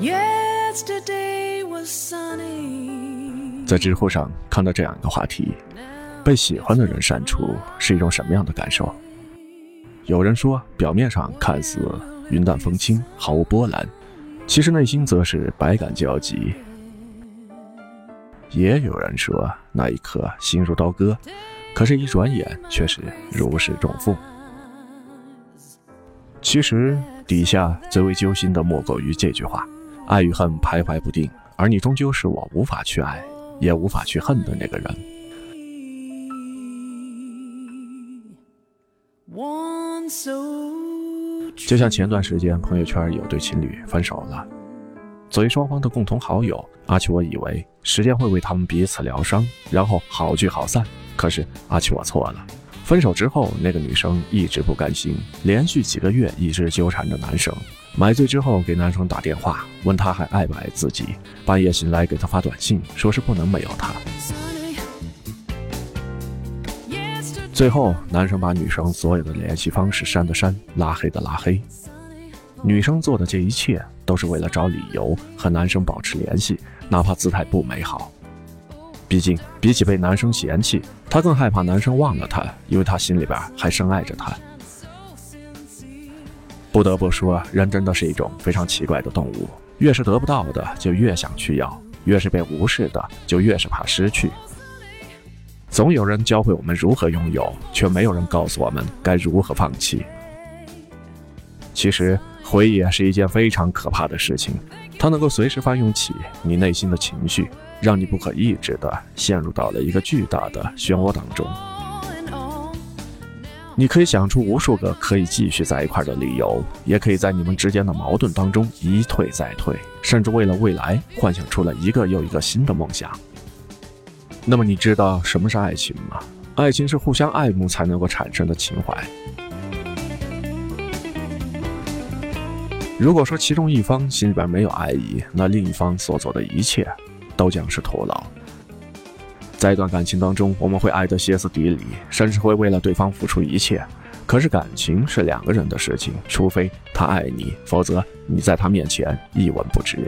yesterday was sunny. 在知乎上看到这样一个话题被喜欢的人删除是一种什么样的感受？有人说表面上看似云淡风轻毫无波澜其实内心则是百感交集。也有人说那一刻心如刀割可是一转眼却是如释重负。其实底下最为揪心的莫过于这句话。爱与恨徘徊不定，而你终究是我无法去爱。也无法去恨的那个人。就像前段时间朋友圈有对情侣分手了，作为双方的共同好友，阿奇我以为时间会为他们彼此疗伤，然后好聚好散。可是阿奇我错了。分手之后，那个女生一直不甘心，连续几个月一直纠缠着男生。买醉之后给男生打电话，问他还爱不爱自己。半夜醒来给他发短信，说是不能没有他。最后，男生把女生所有的联系方式删的删，拉黑的拉黑。女生做的这一切都是为了找理由和男生保持联系，哪怕姿态不美好。毕竟，比起被男生嫌弃，她更害怕男生忘了她，因为她心里边还深爱着他。不得不说，人真的是一种非常奇怪的动物，越是得不到的，就越想去要；越是被无视的，就越是怕失去。总有人教会我们如何拥有，却没有人告诉我们该如何放弃。其实，回忆是一件非常可怕的事情，它能够随时翻涌起你内心的情绪。让你不可抑制地陷入到了一个巨大的漩涡当中。你可以想出无数个可以继续在一块的理由，也可以在你们之间的矛盾当中一退再退，甚至为了未来幻想出了一个又一个新的梦想。那么，你知道什么是爱情吗？爱情是互相爱慕才能够产生的情怀。如果说其中一方心里边没有爱意，那另一方所做的一切。都将是徒劳。在一段感情当中，我们会爱得歇斯底里，甚至会为了对方付出一切。可是感情是两个人的事情，除非他爱你，否则你在他面前一文不值。